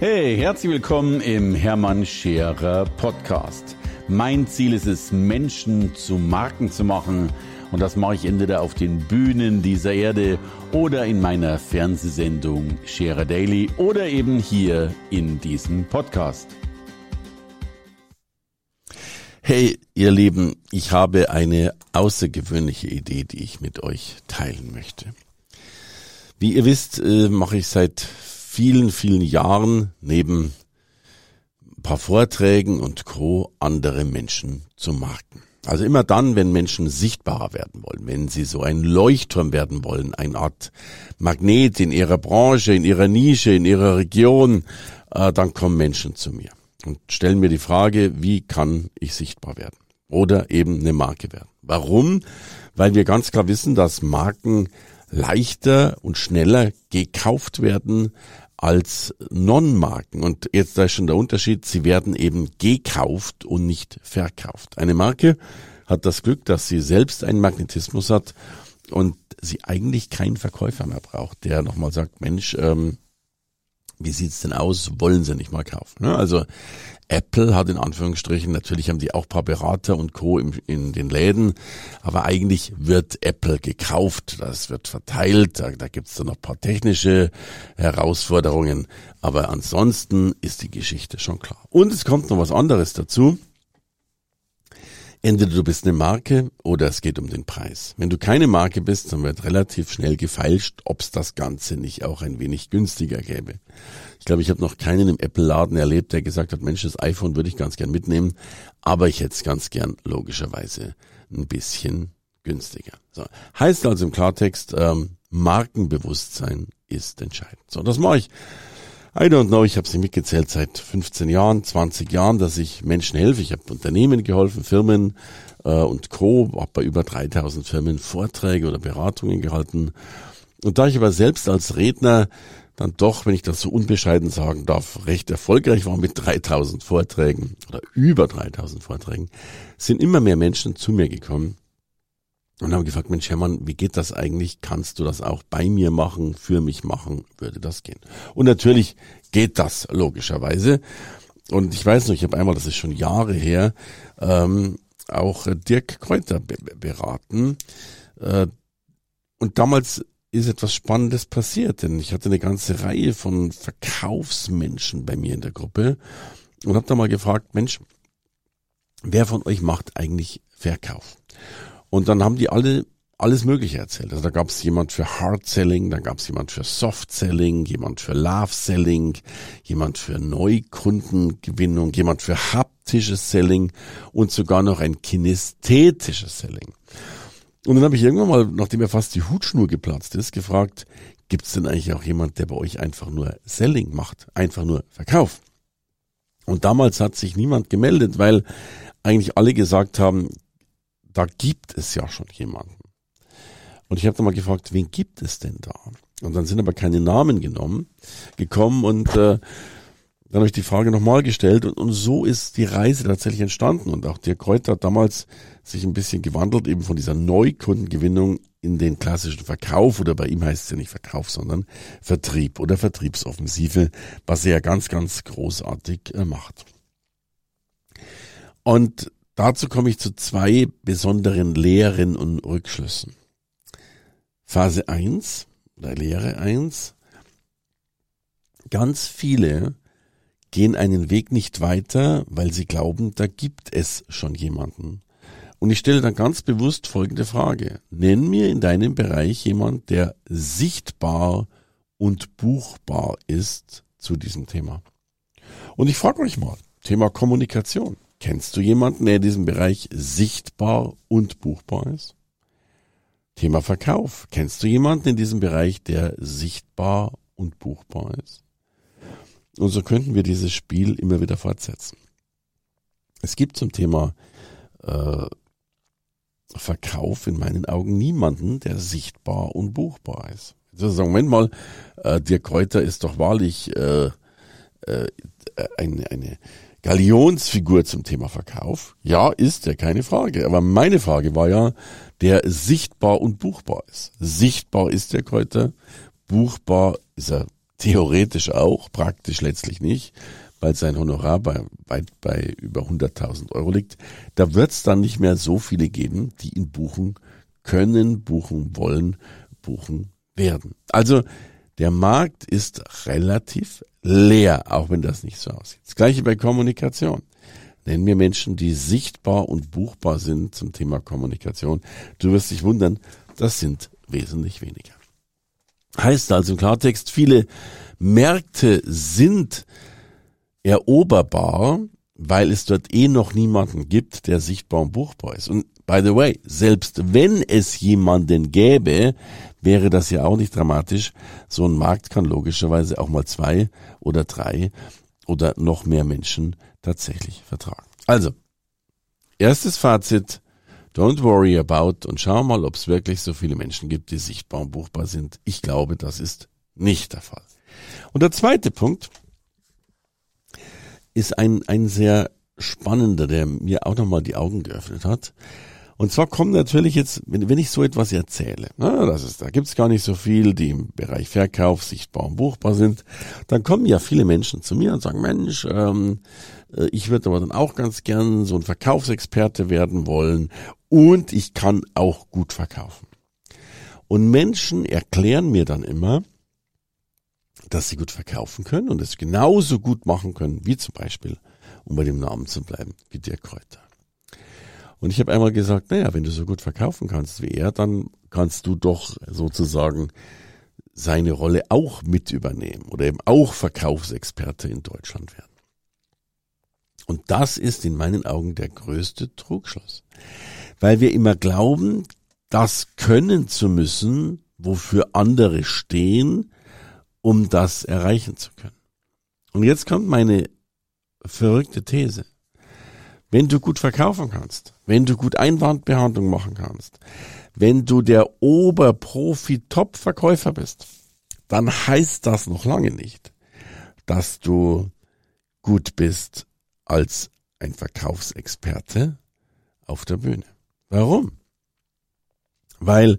Hey, herzlich willkommen im Hermann Scherer Podcast. Mein Ziel ist es, Menschen zu Marken zu machen. Und das mache ich entweder auf den Bühnen dieser Erde oder in meiner Fernsehsendung Scherer Daily oder eben hier in diesem Podcast. Hey, ihr Lieben, ich habe eine außergewöhnliche Idee, die ich mit euch teilen möchte. Wie ihr wisst, äh, mache ich seit vielen, vielen Jahren neben ein paar Vorträgen und Co. andere Menschen zu Marken. Also immer dann, wenn Menschen sichtbarer werden wollen, wenn sie so ein Leuchtturm werden wollen, eine Art Magnet in ihrer Branche, in ihrer Nische, in ihrer Region, äh, dann kommen Menschen zu mir und stellen mir die Frage, wie kann ich sichtbar werden? Oder eben eine Marke werden. Warum? Weil wir ganz klar wissen, dass Marken leichter und schneller gekauft werden als Non-Marken. Und jetzt da ist schon der Unterschied, sie werden eben gekauft und nicht verkauft. Eine Marke hat das Glück, dass sie selbst einen Magnetismus hat und sie eigentlich keinen Verkäufer mehr braucht, der nochmal sagt, Mensch, ähm, wie sieht's denn aus? Wollen sie nicht mal kaufen? Ne? Also Apple hat in Anführungsstrichen, natürlich haben die auch paar Berater und Co. Im, in den Läden, aber eigentlich wird Apple gekauft, das wird verteilt, da, da gibt's dann noch paar technische Herausforderungen, aber ansonsten ist die Geschichte schon klar. Und es kommt noch was anderes dazu. Entweder du bist eine Marke oder es geht um den Preis. Wenn du keine Marke bist, dann wird relativ schnell gefeilscht, ob es das Ganze nicht auch ein wenig günstiger gäbe. Ich glaube, ich habe noch keinen im Apple-Laden erlebt, der gesagt hat, Mensch, das iPhone würde ich ganz gern mitnehmen, aber ich hätte es ganz gern logischerweise ein bisschen günstiger. So. Heißt also im Klartext, ähm, Markenbewusstsein ist entscheidend. So, das mache ich I don't know, ich habe sie mitgezählt seit 15 Jahren, 20 Jahren, dass ich Menschen helfe. Ich habe Unternehmen geholfen, Firmen äh, und Co. habe bei über 3000 Firmen Vorträge oder Beratungen gehalten. Und da ich aber selbst als Redner dann doch, wenn ich das so unbescheiden sagen darf, recht erfolgreich war mit 3000 Vorträgen oder über 3000 Vorträgen, sind immer mehr Menschen zu mir gekommen und haben gefragt, Mensch Hermann, wie geht das eigentlich? Kannst du das auch bei mir machen, für mich machen? Würde das gehen? Und natürlich geht das logischerweise. Und ich weiß noch, ich habe einmal, das ist schon Jahre her, ähm, auch Dirk Kräuter beraten. Äh, und damals ist etwas Spannendes passiert, denn ich hatte eine ganze Reihe von Verkaufsmenschen bei mir in der Gruppe und habe da mal gefragt, Mensch, wer von euch macht eigentlich Verkauf? Und dann haben die alle alles Mögliche erzählt. Also da gab es jemand für Hard Selling, dann gab es jemand für Soft Selling, jemand für Love Selling, jemand für Neukundengewinnung, jemand für haptisches Selling und sogar noch ein kinästhetisches Selling. Und dann habe ich irgendwann mal, nachdem er fast die Hutschnur geplatzt ist, gefragt, gibt es denn eigentlich auch jemand, der bei euch einfach nur Selling macht, einfach nur Verkauf? Und damals hat sich niemand gemeldet, weil eigentlich alle gesagt haben, da gibt es ja schon jemanden. Und ich habe dann mal gefragt, wen gibt es denn da? Und dann sind aber keine Namen genommen, gekommen und äh, dann habe ich die Frage nochmal gestellt und, und so ist die Reise tatsächlich entstanden. Und auch der Kräuter hat damals sich ein bisschen gewandelt, eben von dieser Neukundengewinnung in den klassischen Verkauf oder bei ihm heißt es ja nicht Verkauf, sondern Vertrieb oder Vertriebsoffensive, was er ja ganz, ganz großartig äh, macht. Und Dazu komme ich zu zwei besonderen Lehren und Rückschlüssen. Phase 1 oder Lehre 1. Ganz viele gehen einen Weg nicht weiter, weil sie glauben, da gibt es schon jemanden. Und ich stelle dann ganz bewusst folgende Frage. Nenn mir in deinem Bereich jemand, der sichtbar und buchbar ist zu diesem Thema. Und ich frage euch mal, Thema Kommunikation. Kennst du jemanden, der in diesem Bereich sichtbar und buchbar ist? Thema Verkauf. Kennst du jemanden in diesem Bereich, der sichtbar und buchbar ist? Und so könnten wir dieses Spiel immer wieder fortsetzen. Es gibt zum Thema äh, Verkauf in meinen Augen niemanden, der sichtbar und buchbar ist. Jetzt also sagen, Moment mal, äh, Dirk Kräuter ist doch wahrlich äh, äh, eine, eine Galionsfigur zum Thema Verkauf. Ja, ist er, keine Frage. Aber meine Frage war ja, der sichtbar und buchbar ist. Sichtbar ist der Kräuter, buchbar ist er theoretisch auch, praktisch letztlich nicht, weil sein Honorar bei, weit bei über 100.000 Euro liegt. Da wird es dann nicht mehr so viele geben, die ihn buchen können, buchen wollen, buchen werden. Also der Markt ist relativ leer, auch wenn das nicht so aussieht. Das gleiche bei Kommunikation. Nennen mir Menschen, die sichtbar und buchbar sind zum Thema Kommunikation. Du wirst dich wundern, das sind wesentlich weniger. Heißt also im Klartext, viele Märkte sind eroberbar, weil es dort eh noch niemanden gibt, der sichtbar und buchbar ist. Und by the way, selbst wenn es jemanden gäbe, wäre das ja auch nicht dramatisch. So ein Markt kann logischerweise auch mal zwei oder drei oder noch mehr Menschen tatsächlich vertragen. Also, erstes Fazit, don't worry about und schau mal, ob es wirklich so viele Menschen gibt, die sichtbar und buchbar sind. Ich glaube, das ist nicht der Fall. Und der zweite Punkt ist ein, ein sehr spannender, der mir auch nochmal die Augen geöffnet hat. Und zwar kommen natürlich jetzt, wenn, wenn ich so etwas erzähle, na, das ist, da gibt's gar nicht so viel, die im Bereich Verkauf sichtbar und buchbar sind, dann kommen ja viele Menschen zu mir und sagen, Mensch, ähm, äh, ich würde aber dann auch ganz gern so ein Verkaufsexperte werden wollen und ich kann auch gut verkaufen. Und Menschen erklären mir dann immer, dass sie gut verkaufen können und es genauso gut machen können, wie zum Beispiel, um bei dem Namen zu bleiben, wie der Kräuter. Und ich habe einmal gesagt, naja, wenn du so gut verkaufen kannst wie er, dann kannst du doch sozusagen seine Rolle auch mit übernehmen oder eben auch Verkaufsexperte in Deutschland werden. Und das ist in meinen Augen der größte Trugschluss. Weil wir immer glauben, das können zu müssen, wofür andere stehen, um das erreichen zu können. Und jetzt kommt meine verrückte These. Wenn du gut verkaufen kannst, wenn du gut Einwandbehandlung machen kannst, wenn du der Oberprofi-Top-Verkäufer bist, dann heißt das noch lange nicht, dass du gut bist als ein Verkaufsexperte auf der Bühne. Warum? Weil,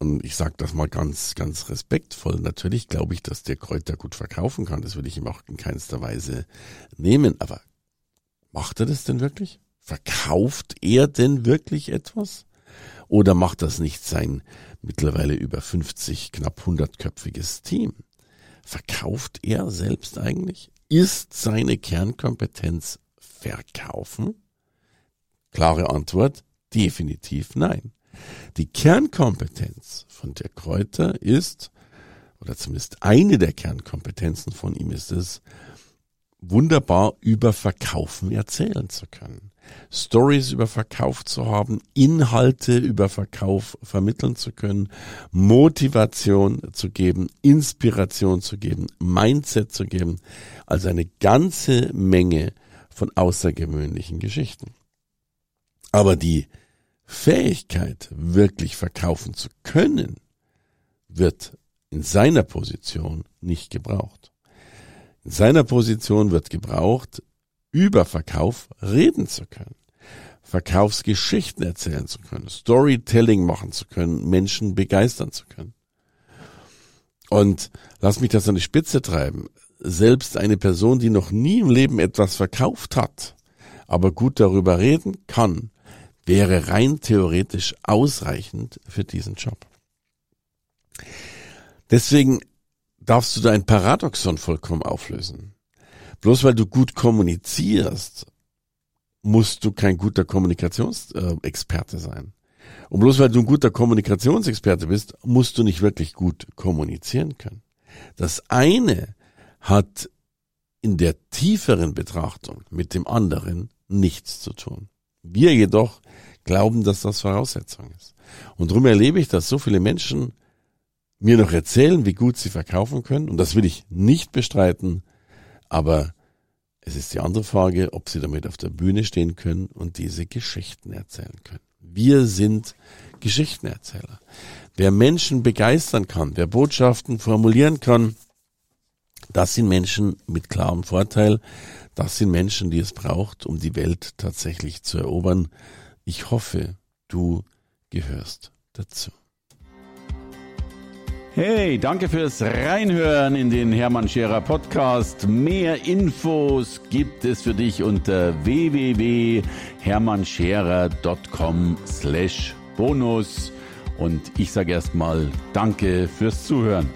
und ich sage das mal ganz, ganz respektvoll, natürlich glaube ich, dass der Kräuter gut verkaufen kann. Das will ich ihm auch in keinster Weise nehmen. Aber Macht er das denn wirklich? Verkauft er denn wirklich etwas? Oder macht das nicht sein mittlerweile über 50, knapp 100-köpfiges Team? Verkauft er selbst eigentlich? Ist seine Kernkompetenz Verkaufen? Klare Antwort, definitiv nein. Die Kernkompetenz von der Kräuter ist, oder zumindest eine der Kernkompetenzen von ihm ist es, wunderbar über Verkaufen erzählen zu können. Stories über Verkauf zu haben, Inhalte über Verkauf vermitteln zu können, Motivation zu geben, Inspiration zu geben, Mindset zu geben, also eine ganze Menge von außergewöhnlichen Geschichten. Aber die Fähigkeit, wirklich verkaufen zu können, wird in seiner Position nicht gebraucht. In seiner Position wird gebraucht, über Verkauf reden zu können, Verkaufsgeschichten erzählen zu können, Storytelling machen zu können, Menschen begeistern zu können. Und lass mich das an die Spitze treiben. Selbst eine Person, die noch nie im Leben etwas verkauft hat, aber gut darüber reden kann, wäre rein theoretisch ausreichend für diesen Job. Deswegen darfst du dein Paradoxon vollkommen auflösen. Bloß weil du gut kommunizierst, musst du kein guter Kommunikationsexperte sein. Und bloß weil du ein guter Kommunikationsexperte bist, musst du nicht wirklich gut kommunizieren können. Das eine hat in der tieferen Betrachtung mit dem anderen nichts zu tun. Wir jedoch glauben, dass das Voraussetzung ist. Und darum erlebe ich, dass so viele Menschen mir noch erzählen, wie gut sie verkaufen können. Und das will ich nicht bestreiten. Aber es ist die andere Frage, ob sie damit auf der Bühne stehen können und diese Geschichten erzählen können. Wir sind Geschichtenerzähler. Wer Menschen begeistern kann, wer Botschaften formulieren kann, das sind Menschen mit klarem Vorteil. Das sind Menschen, die es braucht, um die Welt tatsächlich zu erobern. Ich hoffe, du gehörst dazu. Hey, danke fürs Reinhören in den Hermann Scherer Podcast. Mehr Infos gibt es für dich unter www.hermannscherer.com slash bonus. Und ich sage erstmal Danke fürs Zuhören.